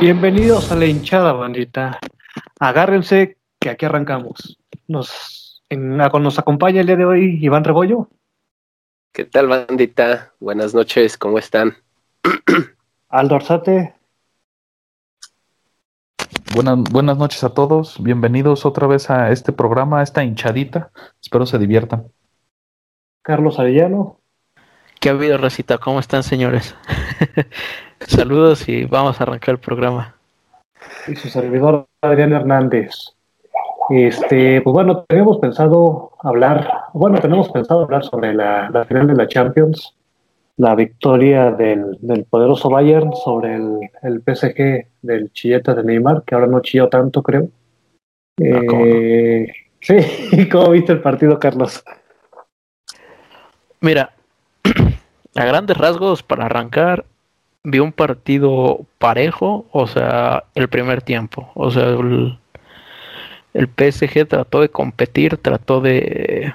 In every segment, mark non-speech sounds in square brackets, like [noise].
Bienvenidos a la hinchada, bandita. Agárrense que aquí arrancamos. Nos, en, nos acompaña el día de hoy Iván Rebollo. ¿Qué tal, bandita? Buenas noches, ¿cómo están? [clears throat] Aldo Arzate. Buenas, buenas noches a todos. Bienvenidos otra vez a este programa, a esta hinchadita. Espero se diviertan. Carlos Arellano. ¿Qué ha habido, Recita? ¿Cómo están, señores? [laughs] Saludos y vamos a arrancar el programa. Y su servidor Adrián Hernández. Este, pues bueno, tenemos pensado hablar, bueno, tenemos pensado hablar sobre la, final de la Champions, la victoria del, poderoso Bayern sobre el, el, PSG del chilleta de Neymar, que ahora no chilló tanto, creo. Ah, eh, [laughs] sí, [laughs] ¿cómo viste el partido, Carlos? Mira, a grandes rasgos, para arrancar, vi un partido parejo, o sea, el primer tiempo. O sea, el, PSG trató de competir, trató de,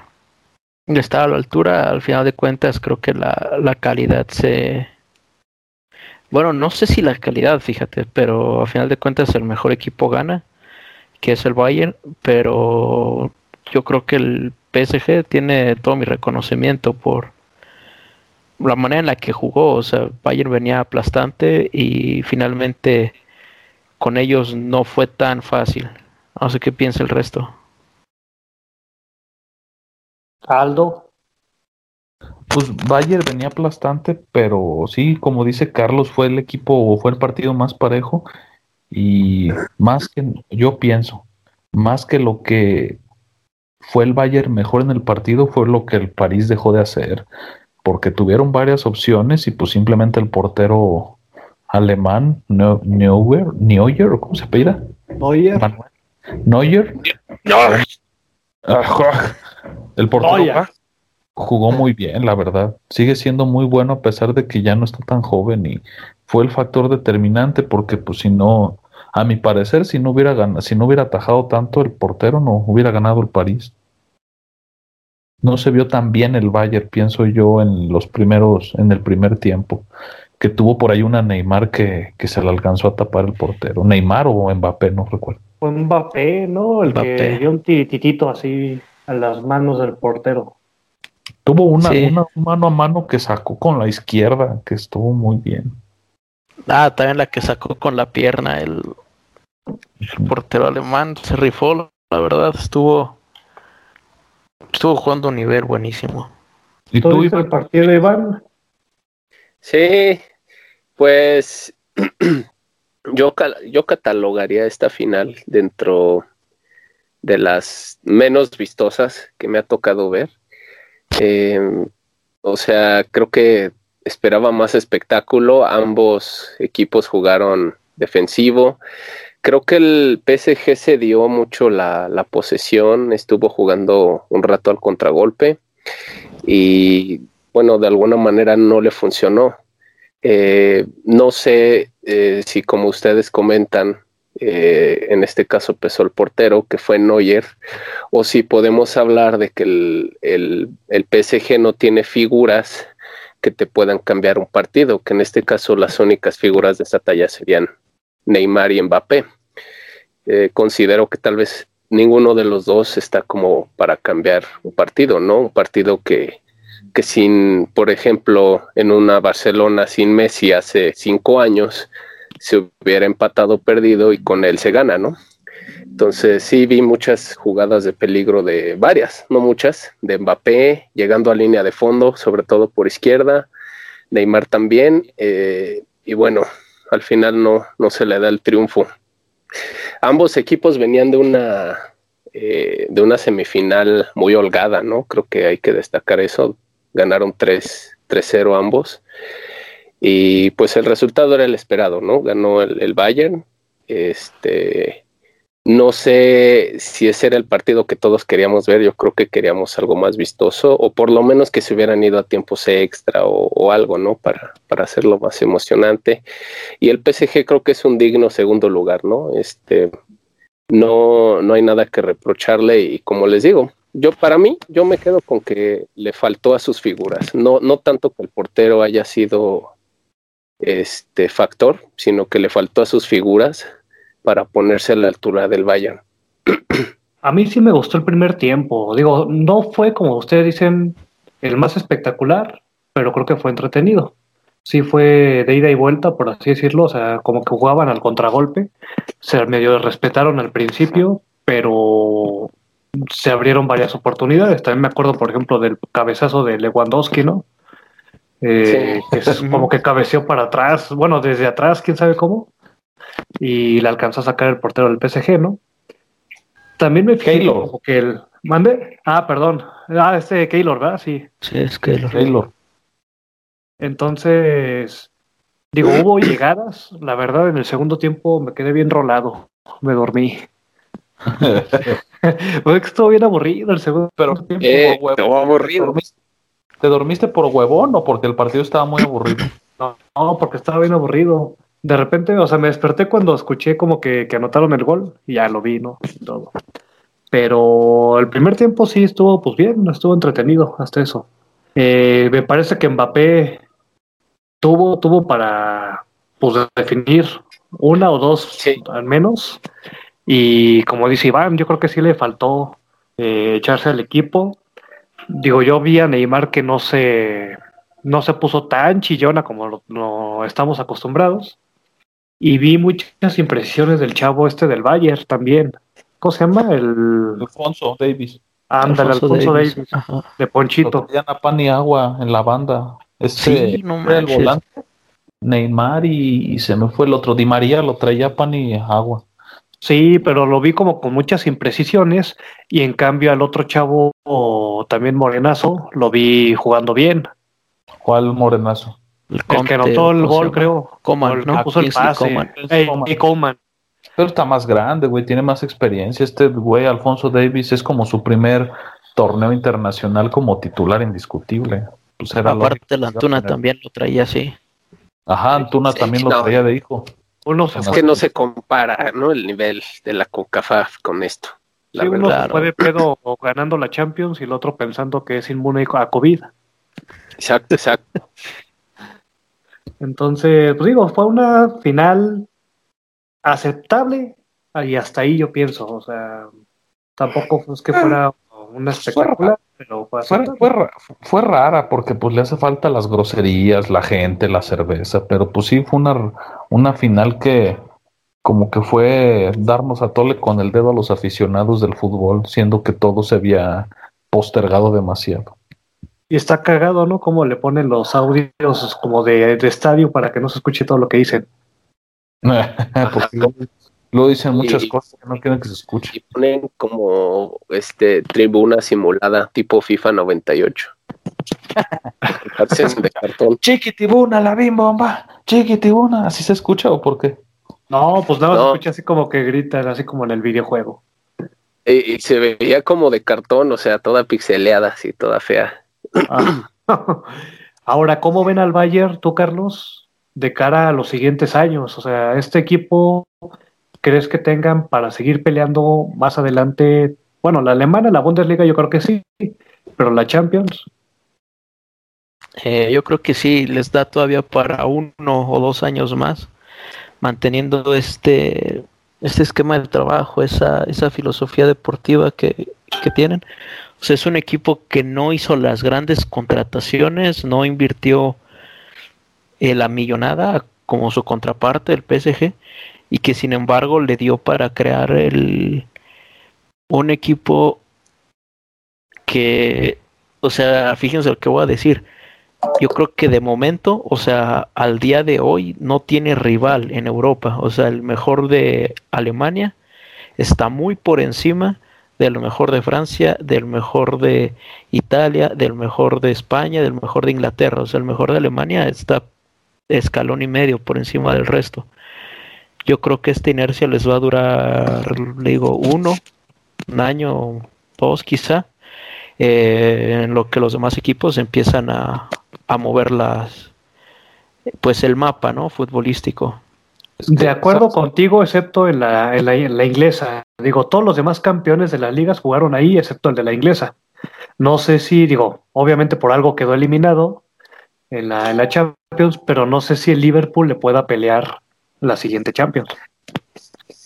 estar a la altura. Al final de cuentas, creo que la, la calidad se. Bueno, no sé si la calidad, fíjate, pero al final de cuentas el mejor equipo gana, que es el Bayern, pero yo creo que el PSG tiene todo mi reconocimiento por la manera en la que jugó. O sea, Bayern venía aplastante y finalmente con ellos no fue tan fácil. No sé qué piensa el resto. Aldo. Pues Bayern venía aplastante, pero sí, como dice Carlos, fue el equipo, fue el partido más parejo y más que, yo pienso, más que lo que fue el Bayern mejor en el partido, fue lo que el París dejó de hacer porque tuvieron varias opciones y pues simplemente el portero alemán, Neuer, Neuer, ¿cómo se apellida? Neuer. Neuer. El portero jugó muy bien, la verdad. Sigue siendo muy bueno a pesar de que ya no está tan joven y fue el factor determinante porque pues si no, a mi parecer, si no hubiera ganado, si no hubiera atajado tanto el portero, no hubiera ganado el París no se vio tan bien el Bayern, pienso yo, en los primeros, en el primer tiempo, que tuvo por ahí una Neymar que, que se le alcanzó a tapar el portero. Neymar o Mbappé, no recuerdo. Fue Mbappé, ¿no? El que dio un tirititito así a las manos del portero. Tuvo una, una mano a mano que sacó con la izquierda, que estuvo muy bien. Ah, también la que sacó con la pierna el, el portero alemán se rifó, la verdad, estuvo estuvo jugando un nivel buenísimo. ¿Y tú viste el partido de Iván? Sí, pues [clears throat] yo, yo catalogaría esta final dentro de las menos vistosas que me ha tocado ver. Em, o sea, creo que esperaba más espectáculo. Ambos equipos jugaron defensivo creo que el PSG se dio mucho la, posesión, estuvo jugando un rato al contragolpe y bueno, de alguna manera no le funcionó. Eh, no sé eh, si como ustedes comentan, eh, en este caso pesó el portero, que fue Neuer, o si podemos hablar de que el, el, el PSG no tiene figuras que te puedan cambiar un partido, que en este caso las únicas figuras de esa talla serían Neymar y Mbappé. Eh, considero que tal vez ninguno de los dos está como para cambiar un partido, ¿no? Un partido que, que sin, por ejemplo, en una Barcelona sin Messi hace cinco años, se hubiera empatado perdido y con él se gana, ¿no? Entonces sí vi muchas jugadas de peligro de varias, no muchas, de Mbappé llegando a línea de fondo, sobre todo por izquierda, Neymar también, eh, y bueno, al final no, no se le da el triunfo. Ambos equipos venían de una, eh, de una semifinal muy holgada, ¿no? Creo que hay que destacar eso. Ganaron 3-0 ambos. Y pues el resultado era el esperado, ¿no? Ganó el, el Bayern. Este, no sé si ese era el partido que todos queríamos ver, yo creo que queríamos algo más vistoso, o por lo menos que se hubieran ido a tiempos extra o, algo, ¿no? Para, para hacerlo más emocionante. Y el PSG creo que es un digno segundo lugar, ¿no? Este, no, no hay nada que reprocharle y como les digo, yo para mí, yo me quedo con que le faltó a sus figuras, no, no tanto que el portero haya sido este factor, sino que le faltó a sus figuras para ponerse a la altura del Bayern. A mí sí me gustó el primer tiempo. Digo, no fue como ustedes dicen el más espectacular, pero creo que fue entretenido. Sí fue de ida y vuelta, por así decirlo, o sea, como que jugaban al contragolpe. Se medio respetaron al principio, pero se abrieron varias oportunidades. También me acuerdo, por ejemplo, del cabezazo de Lewandowski, ¿no? Eh, que es como que [laughs] cabeceó para atrás, bueno, desde atrás, quién sabe cómo, y le alcanzó a sacar el portero del PSG, ¿no? También me fijé como que el. ¿Mande? Ah, perdón. Ah, este Keylor, ¿verdad? Sí. Sí, es Keylor. Entonces, digo, hubo [clears throat] llegadas. La verdad, en el segundo tiempo me quedé bien rolado. Me dormí. [laughs] Fue que estuvo bien aburrido el segundo Pero, tiempo. Eh, aburrido. ¿Te dormiste por huevón o porque el partido estaba muy aburrido? [clears throat] No, no, porque estaba bien aburrido. De repente, o sea, me desperté cuando escuché como que, que anotaron el gol y ya lo vi, ¿no? Todo. Pero el primer tiempo sí estuvo, pues bien, estuvo entretenido hasta eso. Eh, me parece que Mbappé tuvo, tuvo para pues, definir una o dos Sí. al menos. Y como dice Iván, yo creo que sí le faltó eh, echarse al equipo. Digo, yo vi a Neymar que no se, no se puso tan chillona como lo, lo estamos acostumbrados. Y vi muchas impresiones del chavo este del Bayern también. ¿Cómo se llama? El Alfonso Davis. ándale, Alfonso, Davis, de Ponchito. traían a pan y agua en la banda. Este Sí, no era el volante. Neymar y, y se me fue el otro. Di María lo traía pan y agua. Sí, pero lo vi como con muchas imprecisiones y en cambio al otro chavo también morenazo lo vi jugando bien. ¿Cuál morenazo? El, El que anotó el ¿cómo se gol, creo. Coman, el ¿no? puso el pase. Coman. Ey, Coman. y Coman. Pero está más grande, güey. Tiene más experiencia. Este güey, Alfonso Davis, es como su primer torneo internacional como titular indiscutible. Pues era Aparte, la Antuna tener- también lo traía así. Ajá, Antuna Sí, también lo no. traía de hijo. Uno se Es que no se compara, ¿no? El nivel de la CONCACAF con esto. La sí, uno verdad. se fue de [clears throat] pedo ganando la Champions y el otro pensando que es inmune a COVID. Exacto, exacto. Entonces, pues digo, fue una final aceptable y hasta ahí yo pienso. O sea, tampoco es que fuera una espectacular, pero fue Fue, fue rara porque pues le hace falta las groserías, la gente, la cerveza, pero pues sí fue una, una final que como que fue darnos a tole con el dedo a los aficionados del fútbol, siendo que todo se había postergado demasiado. Y está cagado, ¿no? Como le ponen los audios como de, de estadio para que no se escuche todo lo que dicen. [laughs] porque luego dicen muchas Y- cosas que no quieren que se escuche. Y ponen como este tribuna simulada tipo FIFA 98. Parecen [laughs] de cartón. Chiquitibuna, la bimbomba, chiquitibuna, ¿así se escucha o por qué? No, pues nada más No. se escucha así como que gritan, así como en el videojuego. Y, y se veía como de cartón, o sea, toda pixeleada, así, toda fea. Ah. Ahora, ¿cómo ven al Bayern, tú, Carlos, de cara a los siguientes años? O sea, ¿este equipo crees que tengan para seguir peleando más adelante? Bueno, la alemana, la Bundesliga, yo creo que sí, pero la Champions, Eh, yo creo que sí, les da todavía para uno o dos años más, manteniendo este, este esquema de trabajo, esa, esa filosofía deportiva que, que tienen. Es un equipo que no hizo las grandes contrataciones, no invirtió eh, la millonada como su contraparte, el PSG, y que sin embargo le dio para crear el, un equipo que, o sea, fíjense lo que voy a decir. Yo creo que de momento, o sea, al día de hoy no tiene rival en Europa. O sea, el mejor de Alemania está muy por encima del mejor de Francia, del mejor de Italia, del mejor de España, del mejor de Inglaterra. O sea, el mejor de Alemania está escalón y medio por encima del resto. Yo creo que esta inercia les va a durar, digo, uno, un año, dos quizá, eh, en lo que los demás equipos empiezan a, a mover las, pues el mapa, ¿no? Futbolístico. De acuerdo contigo, excepto en la, en la, en la inglesa. Digo, todos los demás campeones de las ligas jugaron ahí, excepto el de la inglesa. No sé si, digo, obviamente por algo quedó eliminado, en la, en la Champions, pero no sé si el Liverpool le pueda pelear la siguiente Champions.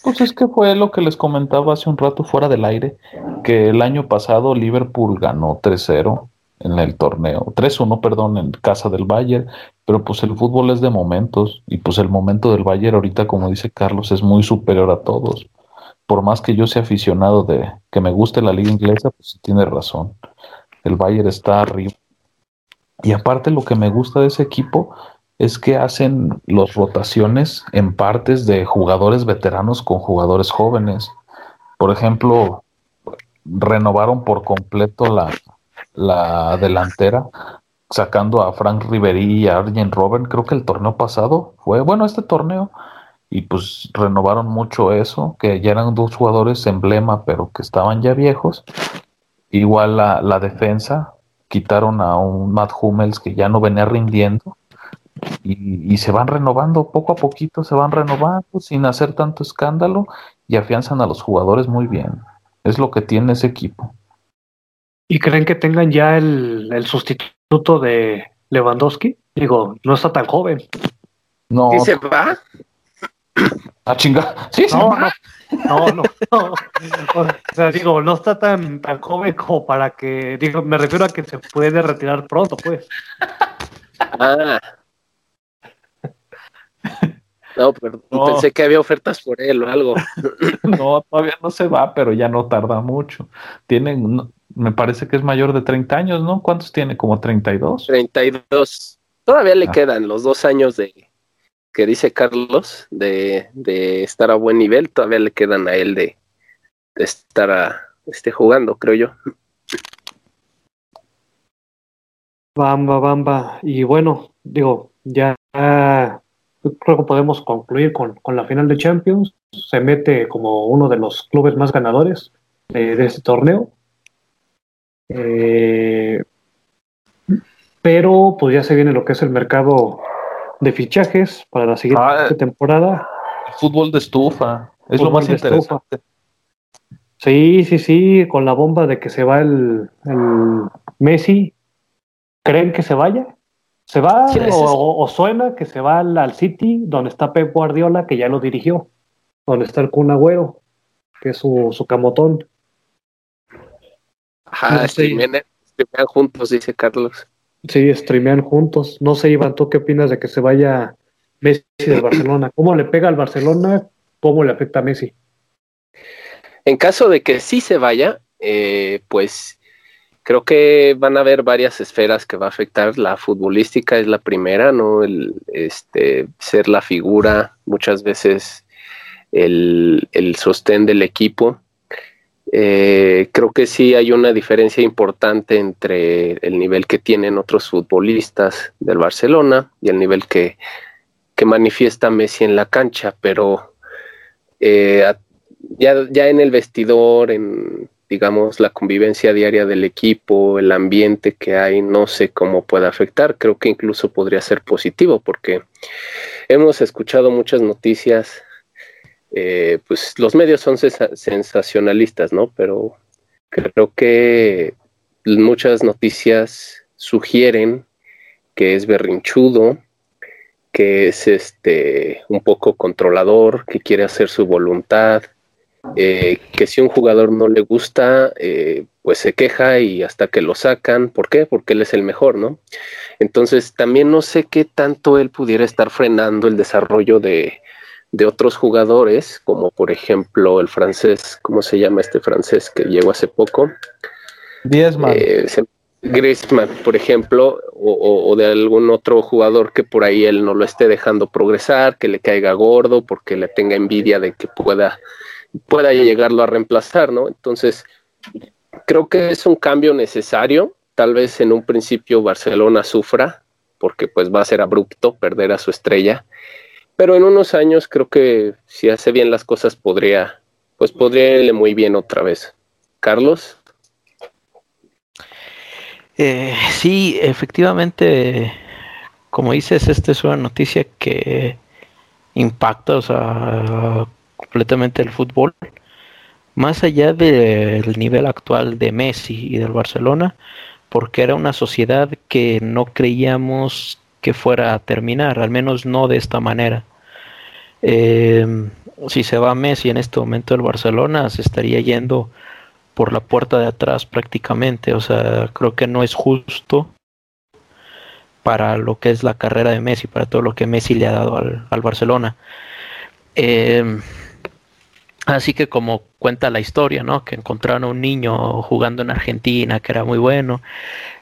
Pues es que fue lo que les comentaba hace un rato fuera del aire, que el año pasado Liverpool ganó 3-0 en el torneo, 3-1, perdón, en casa del Bayern, pero pues el fútbol es de momentos y pues el momento del Bayern ahorita, como dice Carlos, es muy superior a todos. Por más que yo sea aficionado de que me guste la liga inglesa, pues tiene razón. El Bayern está arriba. Y aparte lo que me gusta de ese equipo es que hacen las rotaciones en partes de jugadores veteranos con jugadores jóvenes. Por ejemplo, renovaron por completo la, la delantera, sacando a Frank Ribery y a Arjen Robben. Creo que el torneo pasado fue, bueno, este torneo, y pues renovaron mucho eso, que ya eran dos jugadores emblema, pero que estaban ya viejos. Igual la, la defensa, quitaron a un Matt Hummels que ya no venía rindiendo. Y, y, se van renovando poco a poquito, se van renovando sin hacer tanto escándalo y afianzan a los jugadores muy bien. Es lo que tiene ese equipo. ¿Y creen que tengan ya el, el sustituto de Lewandowski? Digo, no está tan joven. No. ¿Y se va? Ah, chinga. Sí, no, no, no, no, no, O sea, digo, no está tan, tan joven como para que. Digo, me refiero a que se puede retirar pronto, pues. Ah. No, perdón, [laughs] no. pensé que había ofertas por él o algo. [laughs] No, todavía no se va, pero ya no tarda mucho. Tienen, me parece que es mayor de 30 años, ¿no? ¿Cuántos tiene? ¿Como 32? 32. Todavía le ah. quedan los dos años de que dice Carlos de, de, estar a buen nivel, todavía le quedan a él de, de estar a, este, jugando, creo yo. Bamba, bamba. Y bueno, digo, ya creo que podemos concluir con, con, la final de Champions. Se mete como uno de los clubes más ganadores de, de este torneo. Eh, pero pues ya se viene lo que es el mercado de fichajes para la siguiente ah, temporada. Fútbol de estufa, es lo más interesante. Sí, sí, sí, con la bomba de que se va el, el Messi. ¿Creen que se vaya? ¿Se va o, o, suena que se va al, al, City, donde está Pep Guardiola, que ya lo dirigió? Donde está el Kun Agüero, que es su, su camotón. Ajá, no streamean, streamean juntos, dice Carlos. Sí, streamean juntos. No sé, Iván, ¿tú qué opinas de que se vaya Messi del Barcelona? [clears throat] ¿Cómo le pega al Barcelona? ¿Cómo le afecta a Messi? En caso de que sí se vaya, eh, pues creo que van a haber varias esferas que va a afectar. La futbolística es la primera, ¿no? El este, ser la figura, muchas veces el, el sostén del equipo. Eh, creo que sí hay una diferencia importante entre el nivel que tienen otros futbolistas del Barcelona y el nivel que, que manifiesta Messi en la cancha, pero eh, ya, ya en el vestidor, en digamos, la convivencia diaria del equipo, el ambiente que hay, no sé cómo puede afectar. Creo que incluso podría ser positivo porque hemos escuchado muchas noticias, eh, pues los medios son sensacionalistas, ¿no? Pero creo que muchas noticias sugieren que es berrinchudo, que es este un poco controlador, que quiere hacer su voluntad, eh, que si un jugador no le gusta, eh, pues se queja y hasta que lo sacan. ¿Por qué? Porque él es el mejor, ¿no? Entonces también no sé qué tanto él pudiera estar frenando el desarrollo de, de otros jugadores, como por ejemplo el francés, ¿cómo se llama este francés que llegó hace poco? Griezmann. Eh, Griezmann, por ejemplo, o, o, de algún otro jugador que por ahí él no lo esté dejando progresar, que le caiga gordo, porque le tenga envidia de que pueda pueda llegarlo a reemplazar, ¿no? Entonces, creo que es un cambio necesario. Tal vez en un principio Barcelona sufra, porque pues va a ser abrupto perder a su estrella. Pero en unos años creo que si hace bien las cosas podría, pues podría irle muy bien otra vez. Carlos. Eh, sí, efectivamente, como dices, esta es una noticia que impacta, o sea, completamente el fútbol. Más allá del nivel actual de Messi y del Barcelona, porque era una sociedad que no creíamos que fuera a terminar, al menos no de esta manera. Eh, si se va Messi en este momento del Barcelona, se estaría yendo por la puerta de atrás prácticamente. O sea, creo que no es justo para lo que es la carrera de Messi, para todo lo que Messi le ha dado al, Barcelona. Eh, así que como cuenta la historia, ¿no? Que encontraron a un niño jugando en Argentina que era muy bueno,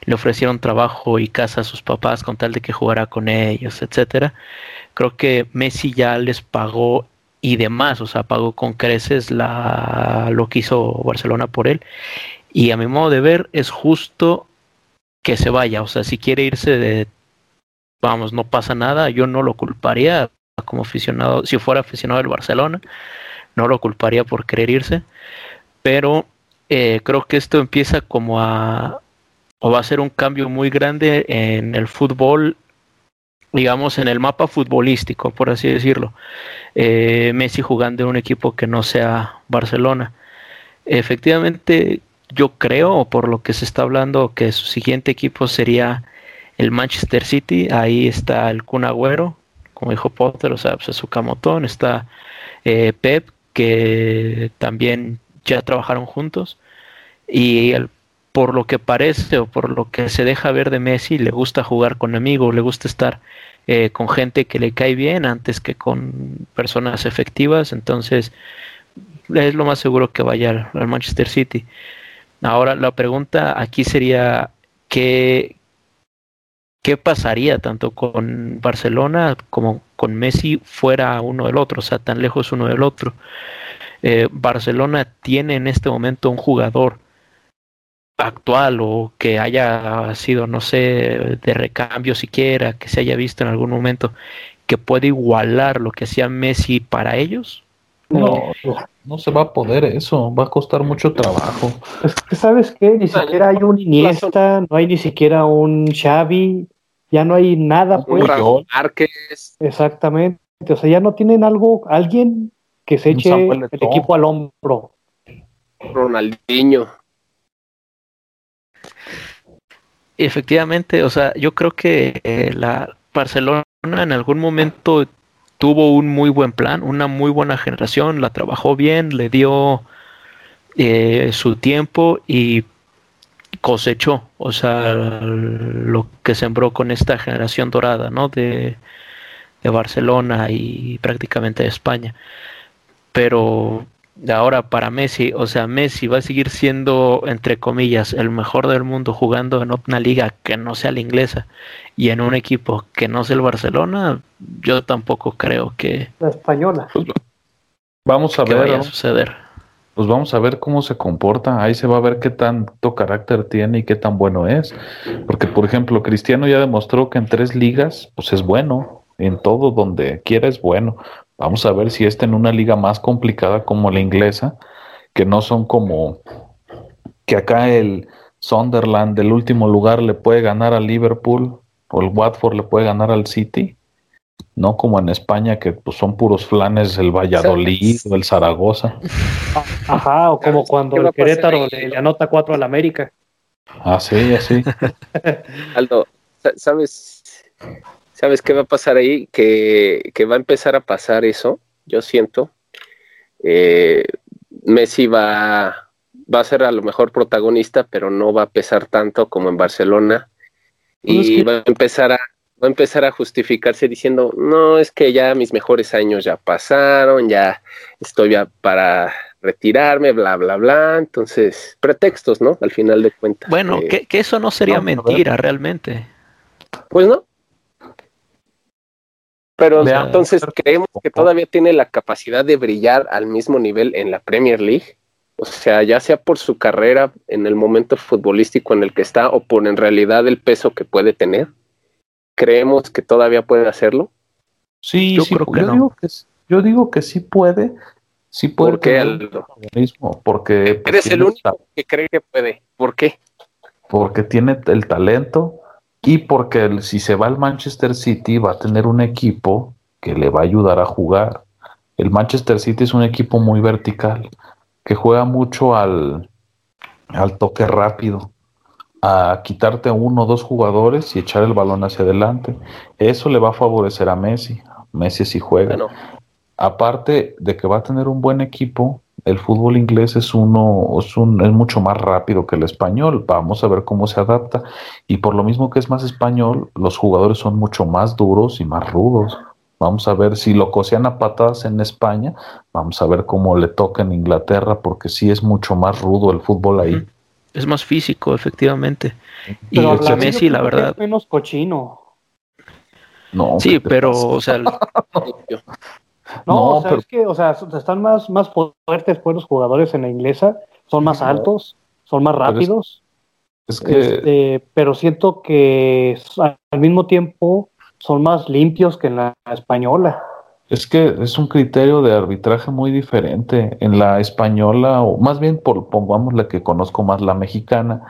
le ofrecieron trabajo y casa a sus papás con tal de que jugara con ellos, etcétera. Creo que Messi ya les pagó y demás, o sea, pagó con creces la, lo que hizo Barcelona por él. Y a mi modo de ver, es justo que se vaya, o sea, si quiere irse de, vamos, no pasa nada, yo no lo culparía como aficionado, si fuera aficionado del Barcelona, no lo culparía por querer irse, pero eh, creo que esto empieza como a, o va a ser un cambio muy grande en el fútbol digamos, en el mapa futbolístico, por así decirlo. Eh, Messi jugando en un equipo que no sea Barcelona. Efectivamente, yo creo, por lo que se está hablando, que su siguiente equipo sería el Manchester City. Ahí está el Kun Agüero, como dijo Potter, o sea, pues su camotón. Está eh, Pep, que también ya trabajaron juntos. Y por lo que parece o por lo que se deja ver de Messi, le gusta jugar con amigos, le gusta estar eh, con gente que le cae bien antes que con personas efectivas, entonces es lo más seguro que vaya al, Manchester City. Ahora la pregunta aquí sería ¿qué, qué pasaría tanto con Barcelona como con Messi fuera uno del otro, o sea, tan lejos uno del otro. Eh, Barcelona tiene en este momento un jugador actual o que haya sido, no sé, de recambio siquiera, que se haya visto en algún momento, que puede igualar lo que hacía Messi para ellos? No, no se va a poder eso, va a costar mucho trabajo. Es que sabes que ni siquiera hay un Iniesta, no hay ni siquiera un Xavi, ya no hay nada pues. Exactamente, o sea, ya no tienen algo, alguien que se eche el equipo al hombro. Ronaldinho. Efectivamente, o sea, yo creo que eh, la Barcelona en algún momento tuvo un muy buen plan, una muy buena generación, la trabajó bien, le dio eh, su tiempo y cosechó, o sea, lo que sembró con esta generación dorada, ¿no? De, de Barcelona y prácticamente de España. Pero ahora para Messi, o sea, Messi va a seguir siendo, entre comillas, el mejor del mundo jugando en una liga que no sea la inglesa y en un equipo que no sea el Barcelona, yo tampoco creo que... La española. Pues, [laughs] vamos a ver. Vaya a suceder. Pues vamos a ver cómo se comporta. Ahí se va a ver qué tanto carácter tiene y qué tan bueno es. Porque, por ejemplo, Cristiano ya demostró que en tres ligas, pues es bueno. En todo donde quiera es bueno. Vamos a ver si está en una liga más complicada como la inglesa, que no son como que acá el Sunderland del último lugar le puede ganar al Liverpool o el Watford le puede ganar al City, no como en España que pues, son puros flanes el Valladolid o el Zaragoza. [laughs] Ajá, o como cuando el Querétaro le, anota cuatro al América. Así, así. [laughs] Aldo, ¿sabes? ¿Sabes qué va a pasar ahí? Que, va a empezar a pasar eso, yo siento. Eh, Messi va, va a ser a lo mejor protagonista, pero no va a pesar tanto como en Barcelona. Y va a empezar a, va a empezar a justificarse diciendo, no, es que ya mis mejores años ya pasaron, ya estoy ya para retirarme, bla, bla, bla. Entonces, pretextos, ¿no? Al final de cuentas. Bueno, que, que, eso no sería mentira realmente. Pues no, pero entonces creemos que todavía tiene la capacidad de brillar al mismo nivel en la Premier League. O sea, ya sea por su carrera en el momento futbolístico en el que está o por en realidad el peso que puede tener. ¿Creemos que todavía puede hacerlo? Sí, yo creo que yo, digo que, yo digo que sí puede. Sí puede. ¿Por qué? Mismo, porque pues, eres el único que cree que puede. ¿Por qué? Porque tiene el talento, y porque si se va al Manchester City va a tener un equipo que le va a ayudar a jugar. El Manchester City es un equipo muy vertical, que juega mucho al, al toque rápido. A quitarte uno o dos jugadores y echar el balón hacia adelante. Eso le va a favorecer a Messi. Messi si juega. Aparte de que va a tener un buen equipo, el fútbol inglés es uno es, un, es mucho más rápido que el español. Vamos a ver cómo se adapta. Y por lo mismo que es más español, los jugadores son mucho más duros y más rudos. Vamos a ver si lo cocian a patadas en España. Vamos a ver cómo le toca en Inglaterra, porque sí es mucho más rudo el fútbol ahí es más físico, efectivamente. y la Messi, la verdad. Es menos cochino. No, sí, pero, o sea. [laughs] no, o sea, es que, o sea, están más, más fuertes pues los jugadores en la inglesa, son más altos, son más rápidos. Es, que... Este, pero siento que al mismo tiempo son más limpios que en la española. Es que es un criterio de arbitraje muy diferente. En la española, o más bien por, pongamos la que conozco más, la mexicana,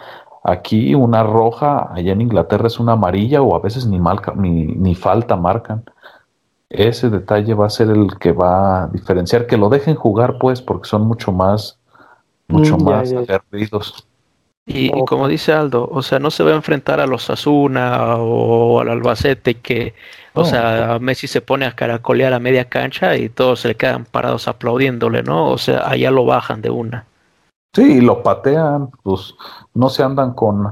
aquí una roja, allá en Inglaterra es una amarilla o a veces ni, ni, ni falta marcan. Ese detalle va a ser el que va a diferenciar, que lo dejen jugar pues, porque son mucho más, mucho mm, más aguerridos. Y, como dice Aldo, o sea, no se va a enfrentar a los Asuna o al Albacete que, o sea, Messi se pone a caracolear a media cancha y todos se le quedan parados aplaudiéndole, ¿no? O sea, allá lo bajan de una. Sí, y lo patean, pues no se andan con...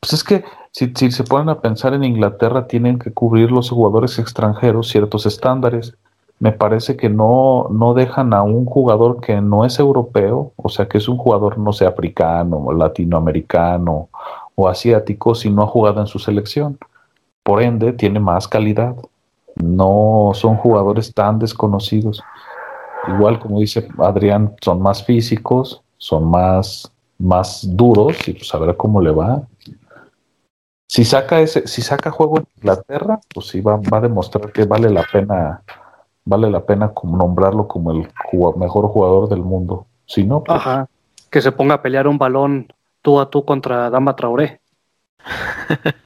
Pues es que si, si se ponen a pensar en Inglaterra, tienen que cubrir los jugadores extranjeros ciertos estándares me parece que no, no dejan a un jugador que no es europeo, o sea, que es un jugador, no sé, africano, latinoamericano o asiático, si no ha jugado en su selección. Por ende, tiene más calidad. No son jugadores tan desconocidos. Igual, como dice Adrián, son más físicos, son más, más duros y pues a ver cómo le va. Si saca ese, si saca juego en Inglaterra, pues sí va, va a demostrar que vale la pena vale la pena nombrarlo como el mejor jugador del mundo. Si no, pues, Ajá. Que se ponga a pelear un balón tú a tú contra Dama Traoré.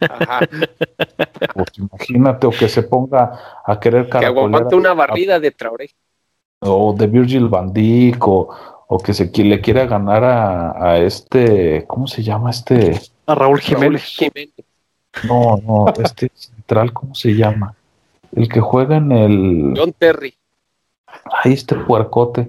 Ajá. Pues imagínate, o que se ponga a querer Que aguante una barrida de Traoré. O de Virgil van Dijk, o, que se le quiera ganar a, este, ¿cómo se llama este? A Raúl Jiménez. Raúl Jiménez. No, no, este central, ¿cómo se llama? El que juega en el. John Terry. Ahí este puercote.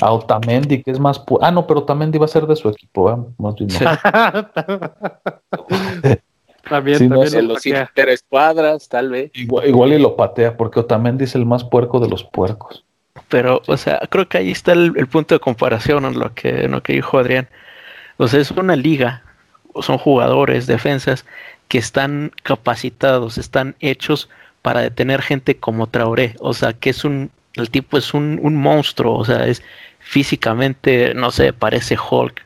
A Otamendi, que es más. Ah, no, pero Otamendi va a ser de su equipo, ¿eh? más bien. [laughs] también, sí, también. en los interescuadras, tal vez. Igual, igual, y lo patea, porque Otamendi es el más puerco de los puercos. Pero, o sea, creo que ahí está el, punto de comparación en lo que, en lo que dijo Adrián. O sea, es una liga, son jugadores, defensas, que están capacitados, están hechos para detener gente como Traoré. O sea, que es un, el tipo es un, monstruo, o sea, es físicamente, no sé, parece Hulk.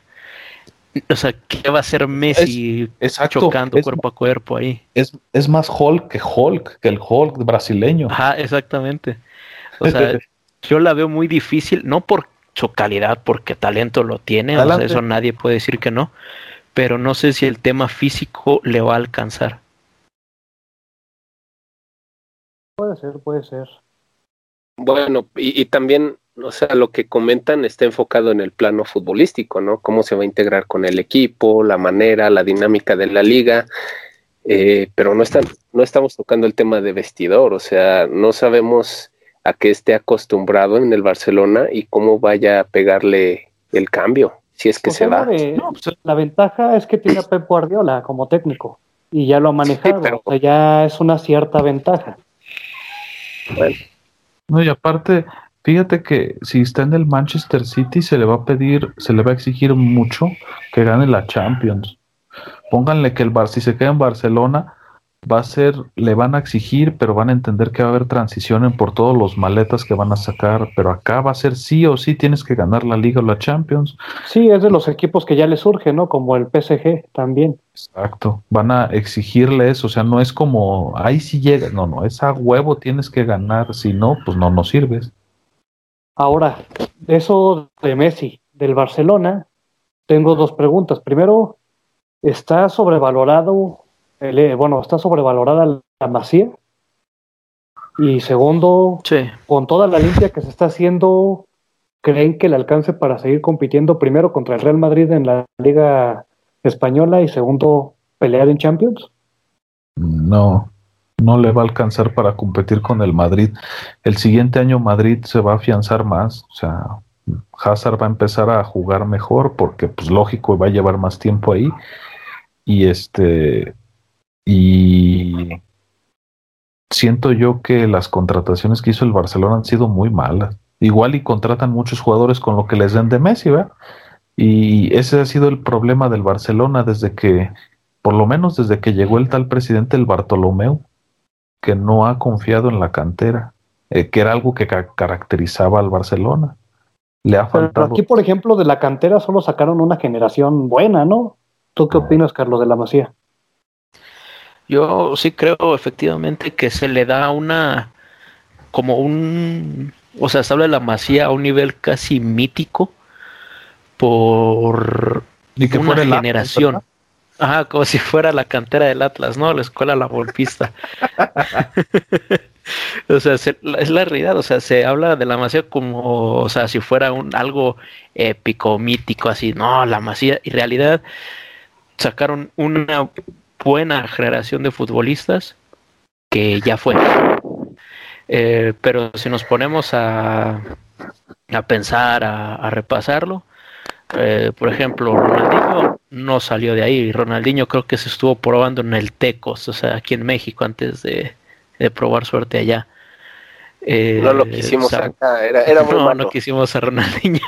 O sea, ¿qué va a ser Messi chocando cuerpo a cuerpo ahí? Es, es más Hulk que Hulk, que el Hulk brasileño. Ajá, exactamente. O sea, [laughs] yo la veo muy difícil, no por su calidad, porque talento lo tiene, o sea, eso nadie puede decir que no, pero no sé si el tema físico le va a alcanzar. Puede ser, puede ser. Bueno, y, también, o sea, lo que comentan está enfocado en el plano futbolístico, ¿no? Cómo se va a integrar con el equipo, la manera, la dinámica de la liga, eh, pero no, están, no estamos tocando el tema de vestidor, o sea, no sabemos a qué esté acostumbrado en el Barcelona y cómo vaya a pegarle el cambio, si es que pues se va. Pues, la ventaja es que tiene a Pep Guardiola como técnico y ya lo ha manejado, pero, o sea, ya es una cierta ventaja. No, y aparte, fíjate que si está en el Manchester City, se le va a pedir, se le va a exigir mucho que gane la Champions. Pónganle que el Bar, si se queda en Barcelona, va a ser, le van a exigir, pero van a entender que va a haber transición por todos los maletas que van a sacar, pero acá va a ser sí o sí tienes que ganar la Liga o la Champions. Sí, es de los equipos que ya le surge, ¿no? Como el PSG también. Exacto, van a exigirle eso, o sea, no es como, ahí sí llega, no, no, es a huevo tienes que ganar, si no, pues no nos sirves. Ahora, eso de Messi, del Barcelona, tengo dos preguntas. Primero, ¿está sobrevalorado eh, bueno, está sobrevalorada la masía. Y segundo, con toda la limpia que se está haciendo, ¿creen que le alcance para seguir compitiendo primero contra el Real Madrid en la Liga española y segundo pelear en Champions? No, no le va a alcanzar para competir con el Madrid. El siguiente año Madrid se va a afianzar más, o sea, Hazard va a empezar a jugar mejor porque pues lógico va a llevar más tiempo ahí y este y siento yo que las contrataciones que hizo el Barcelona han sido muy malas. Igual y contratan muchos jugadores con lo que les den de Messi, ¿verdad? Y ese ha sido el problema del Barcelona desde que, por lo menos desde que llegó el tal presidente el Bartolomeu, que no ha confiado en la cantera, eh, que era algo que caracterizaba al Barcelona. Le ha faltado. aquí, por ejemplo, de la cantera solo sacaron una generación buena, ¿no? ¿Tú qué opinas, Carlos, de la Masía? Yo sí creo efectivamente que se le da una, como un, o sea, se habla de la Masía a un nivel casi mítico por que una generación. Ajá, como si fuera la cantera del Atlas, ¿no? La escuela La Volpista. [laughs] o sea, es la realidad, o sea, se habla de la Masía como, o sea, si fuera un algo épico, mítico, así, no, la Masía, y realidad sacaron una buena generación de futbolistas que ya fue. Eh, pero si nos ponemos a, a pensar, a repasarlo, eh, por ejemplo, Ronaldinho no salió de ahí. Ronaldinho creo que se estuvo probando en el Tecos, o sea, aquí en México, antes de, probar suerte allá. Eh, no lo quisimos acá, era, era muy [laughs] No, no quisimos a Ronaldinho.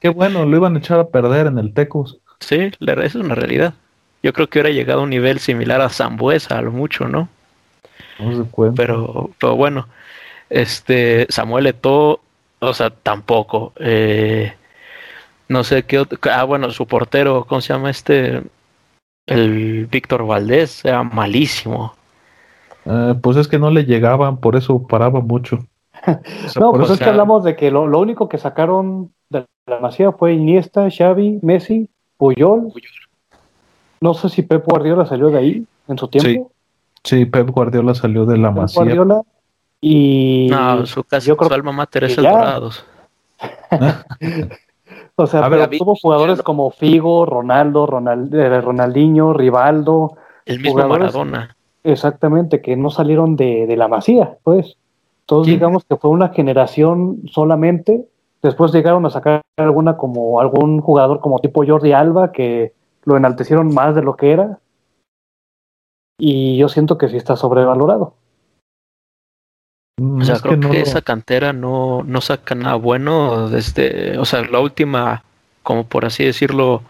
Qué bueno, lo iban a echar a perder en el Tecos. Sí, es una realidad. Yo creo que hubiera llegado a un nivel similar a Zambuesa, a lo mucho, ¿no? No pero, pero bueno, este Samuel Eto'o, o sea, tampoco. Eh, no sé qué otro. Ah, bueno, su portero, ¿cómo se llama este? El Víctor Valdés, era malísimo. Eh, pues es que no le llegaban, por eso paraba mucho. [laughs] no, pues es que hablamos de que lo, único que sacaron de la Masía fue Iniesta, Xavi, Messi, Puyol. No sé si Pep Guardiola salió de ahí en su tiempo. Sí, Pep Guardiola salió de la Pep Masía. Guardiola y no, su, casa, yo creo su alma mater es el Dorados. [laughs] O sea, pero tuvo jugadores como Figo, Ronaldo, eh, Ronaldinho, Rivaldo. El mismo Maradona. Exactamente, que no salieron de, la masía, pues. Todos digamos que fue una generación solamente. Después llegaron a sacar alguna como algún jugador como tipo Jordi Alba que lo enaltecieron más de lo que era. Y yo siento que sí está sobrevalorado. O sea, creo que, esa cantera no, no saca nada bueno desde, o sea, la última, como por así decirlo,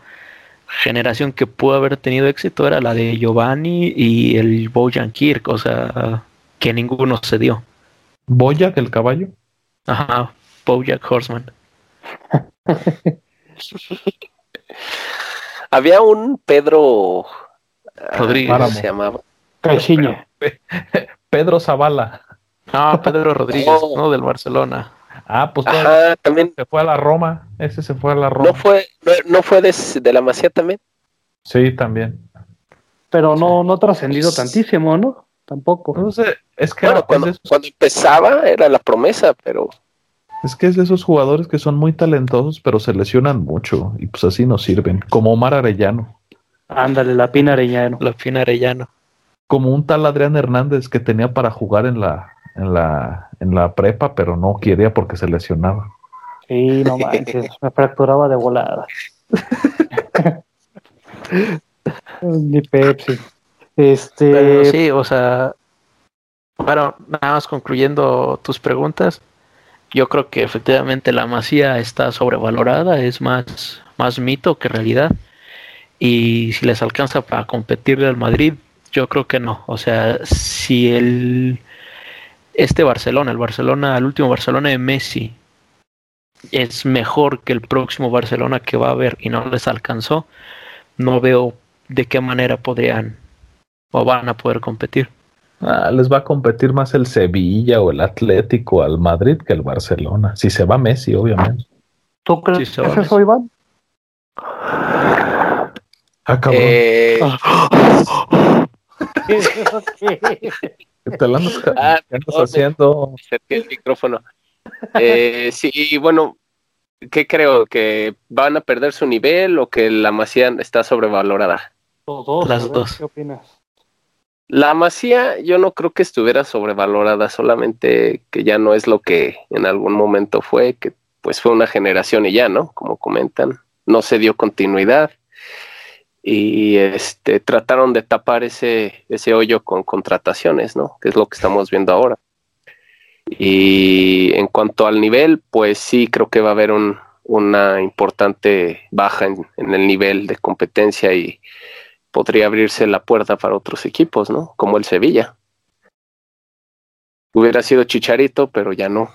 generación que pudo haber tenido éxito era la de Giovanni y el Bojan Kirk, o sea, que ninguno se dio. ¿Bojack el caballo? Ajá, Bojack Horseman. [laughs] Había un Pedro Rodríguez se llamaba. [laughs] Pedro Zavala. Ah, Pedro Rodríguez, no. del Barcelona. Ah, pues también se fue a la Roma. Ese se fue a la Roma. ¿No fue, no, fue de, la Masía también? Sí, también. Pero no, no trascendido tantísimo, ¿no? Tampoco. No sé, es que cuando, empezaba era la promesa, pero. Es que es de esos jugadores que son muy talentosos, pero se lesionan mucho y pues así no sirven. Como Omar Arellano. Ándale, la Pina Arellano. La Pina Arellano. Como un tal Adrián Hernández que tenía para jugar en la, en la, en la prepa, pero no quería porque se lesionaba. Sí, no [laughs] manches, me fracturaba de volada. [laughs] Ni Pepsi. Este. sí, o sea. Bueno, nada más concluyendo tus preguntas. Yo creo que efectivamente la masía está sobrevalorada, es más, más mito que realidad. Y si les alcanza para competirle al Madrid, yo creo que no. O sea, si el este Barcelona, el Barcelona, el último Barcelona de Messi, es mejor que el próximo Barcelona que va a haber y no les alcanzó, no veo de qué manera podrían o van a poder competir. Ah, les va a competir más el Sevilla o el Atlético al Madrid que el Barcelona. Si se va Messi, obviamente. ¿Tú crees que eso, Iván? Ah, cabrón. Eh... [laughs] ¿Qué tal andas, ah, [laughs] haciendo? el micrófono. Eh, sí, bueno, ¿qué creo? ¿Que van a perder su nivel o que la Masía está sobrevalorada? Las dos. ¿Qué opinas? La Masía yo no creo que estuviera sobrevalorada, solamente que ya no es lo que en algún momento fue, que pues fue una generación y ya, ¿no? Como comentan, no se dio continuidad y este trataron de tapar ese, hoyo con contrataciones, ¿no? Que es lo que estamos viendo ahora. Y en cuanto al nivel, pues sí creo que va a haber un, una importante baja en el nivel de competencia y podría abrirse la puerta para otros equipos, ¿no? Como el Sevilla. Hubiera sido Chicharito, pero ya no.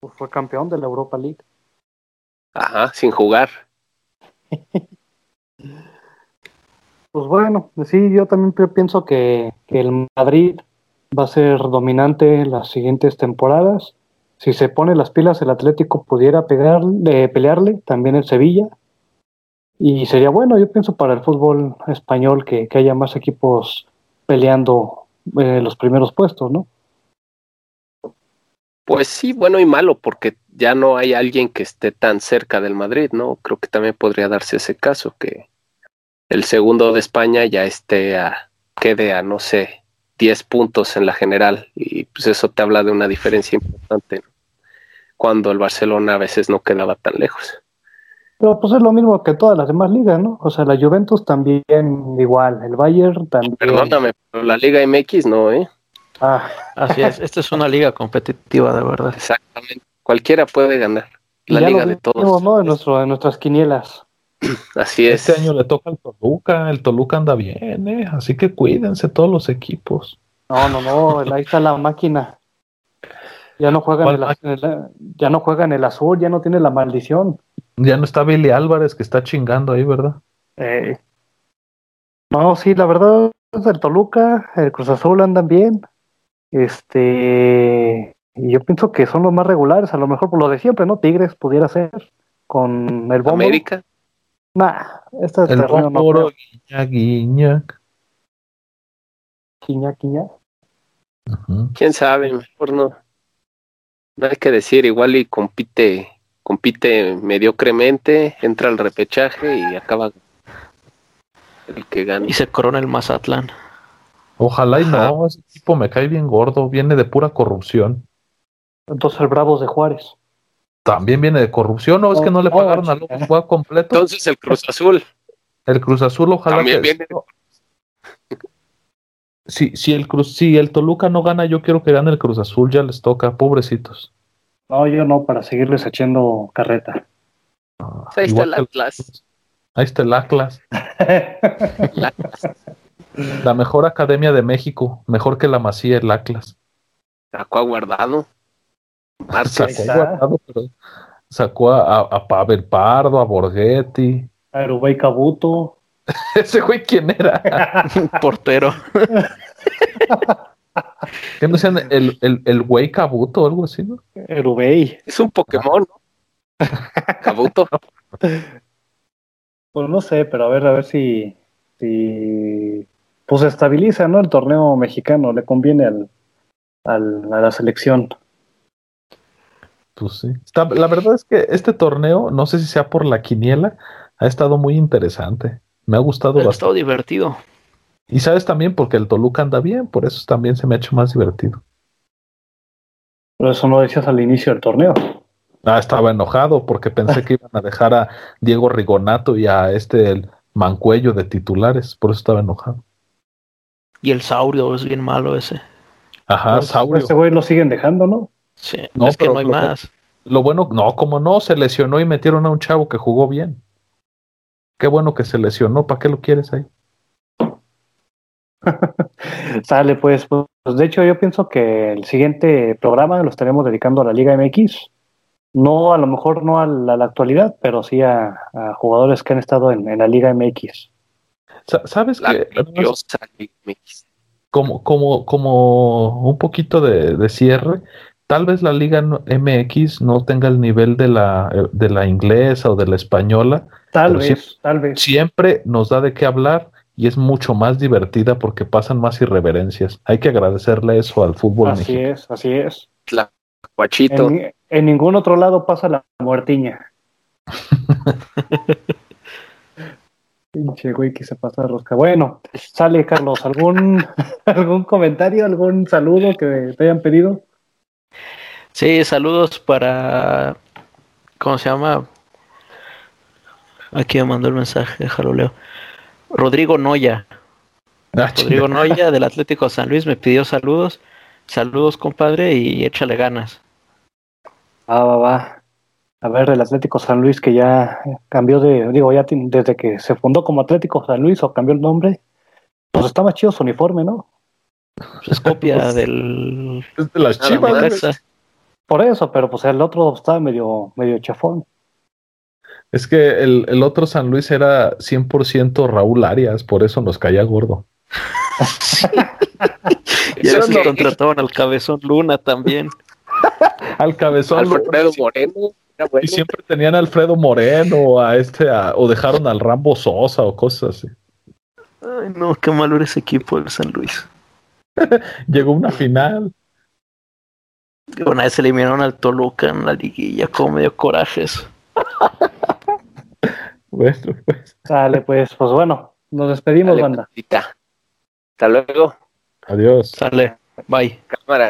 Pues fue campeón de la Europa League. Ajá, sin jugar. [laughs] Pues bueno, sí, yo también pienso que, que, el Madrid va a ser dominante las siguientes temporadas. Si se pone las pilas, el Atlético pudiera pegarle, pelearle, también el Sevilla. Y sería bueno, yo pienso, para el fútbol español que, que haya más equipos peleando eh, los primeros puestos, ¿no? Pues sí, bueno y malo, porque ya no hay alguien que esté tan cerca del Madrid, ¿no? Creo que también podría darse ese caso, que el segundo de España ya esté a, quede a, no sé, 10 puntos en la general, y pues eso te habla de una diferencia importante, cuando el Barcelona a veces no quedaba tan lejos. Pero pues es lo mismo que todas las demás ligas, ¿no? O sea, la Juventus también igual, el Bayern también. Perdóname, pero la Liga MX no, ¿eh? Ah, [laughs] así es. Esta es una liga competitiva, de verdad. Exactamente. Cualquiera puede ganar. La liga de todos. ¿no? En, nuestro, en nuestras quinielas. [clears throat] Así es. Este año le toca al Toluca. El Toluca anda bien, ¿eh? Así que cuídense todos los equipos. No, no, no. Ahí está la máquina. Ya no juegan el, el, ya no juega en el azul, ya no tiene la maldición. Ya no está Billy Álvarez que está chingando ahí, ¿verdad? Eh, no, sí, la verdad, el Toluca, el Cruz Azul andan bien. Este, y yo pienso que son los más regulares, a lo mejor por lo de siempre, ¿no? Tigres pudiera ser con el bombo. América. Nah, esta es el bombo, guiña, guiña. Quiña, quiña. Uh -huh. Quién sabe, mejor no. No hay que decir, igual y compite compite mediocremente, entra al repechaje y acaba el que gana. Y se corona el Mazatlán. Ojalá y no, ese tipo me cae bien gordo, viene de pura corrupción. Entonces el Bravos de Juárez. También viene de corrupción, no, es que no le pagaron al juego completo. Entonces el Cruz Azul. El Cruz Azul, ojalá También que viene si, si el Cruz, si el Toluca no gana, yo quiero que gane el Cruz Azul, ya les toca, pobrecitos. No, yo no, para seguirles echando carreta. Ah, ahí está el Atlas. Ahí está el Atlas. [laughs] la mejor academia de México, mejor que la Masía, el Atlas. Sacó a Guardado. Sacó a Guardado, pero sacó a, a Pavel Pardo, a Borghetti. A Rubén Cabuto. [laughs] ¿Ese güey quién era? [laughs] Portero. ¿Qué no sean el, el, el güey Kabuto o algo así, no? El Ubey. Es un Pokémon, ¿no? [laughs] Kabuto. Pues no sé, pero a ver, a ver si, si pues se estabiliza, ¿no? El torneo mexicano le conviene al, al, a la selección. Pues sí. Está, la verdad es que este torneo, no sé si sea por la quiniela, ha estado muy interesante. Me ha gustado ha bastante. estado divertido. Y sabes también porque el Toluca anda bien, por eso también se me ha hecho más divertido. Pero eso no decías al inicio del torneo. Ah, estaba enojado porque pensé que iban a dejar a Diego Rigonato y a este el Mancuello de titulares, por eso estaba enojado. Y el Saurio es bien malo ese. Ajá, Pues, Saurio. Ese güey lo siguen dejando, ¿no? Sí, No, es que pero no hay lo- más. Lo bueno, no, como no, se lesionó y metieron a un chavo que jugó bien. Qué bueno que se lesionó, ¿para qué lo quieres ahí? [laughs] Sale, pues, pues, de hecho yo pienso que el siguiente programa lo estaremos dedicando a la Liga MX. No, a lo mejor no a la, a la actualidad, pero sí a, a jugadores que han estado en, en la Liga MX. Sa- ¿Sabes La que gloriosa Liga MX. como, como, como un poquito de, de cierre, tal vez la Liga MX no tenga el nivel de la, eh, de la inglesa o de la española, Tal vez, tal vez. siempre nos da de qué hablar y es mucho más divertida porque pasan más irreverencias. Hay que agradecerle eso al fútbol Así mexicano. es, así es. La Guachito. En, ningún otro lado pasa la muertiña. [laughs] Pinche güey que se pasa de rosca. Bueno, sale Carlos, ¿algún, [laughs] algún comentario, algún saludo que te hayan pedido? Sí, saludos para. ¿Cómo se llama? Aquí me mandó el mensaje, déjalo leo. Rodrigo Noya. Ah, Rodrigo Noya del Atlético San Luis me pidió saludos. Saludos, compadre, y échale ganas. Va, va, va. A ver, el Atlético San Luis que ya cambió de, digo, ya desde que se fundó como Atlético San Luis o cambió el nombre, pues estaba chido su uniforme, ¿no? Pues [laughs] es copia del... Es de las chivas. Por eso, pero pues el otro estaba medio, medio chafón. Es que el, el otro San Luis era 100% Raúl Arias, por eso nos caía gordo. [laughs] y ahora se contrataban al Cabezón Luna también. [laughs] al Cabezón Alfredo Moreno. Y siempre tenían a Alfredo Moreno a este, o dejaron al Rambo Sosa o cosas así. Ay, no, qué malo era ese equipo del San Luis. [laughs] Llegó una final. Una vez eliminaron al Toluca en la liguilla, como medio corajes. [laughs] bueno, pues. Sale, pues, pues bueno, nos despedimos, banda. Hasta luego. Adiós. Sale, bye. Cámara.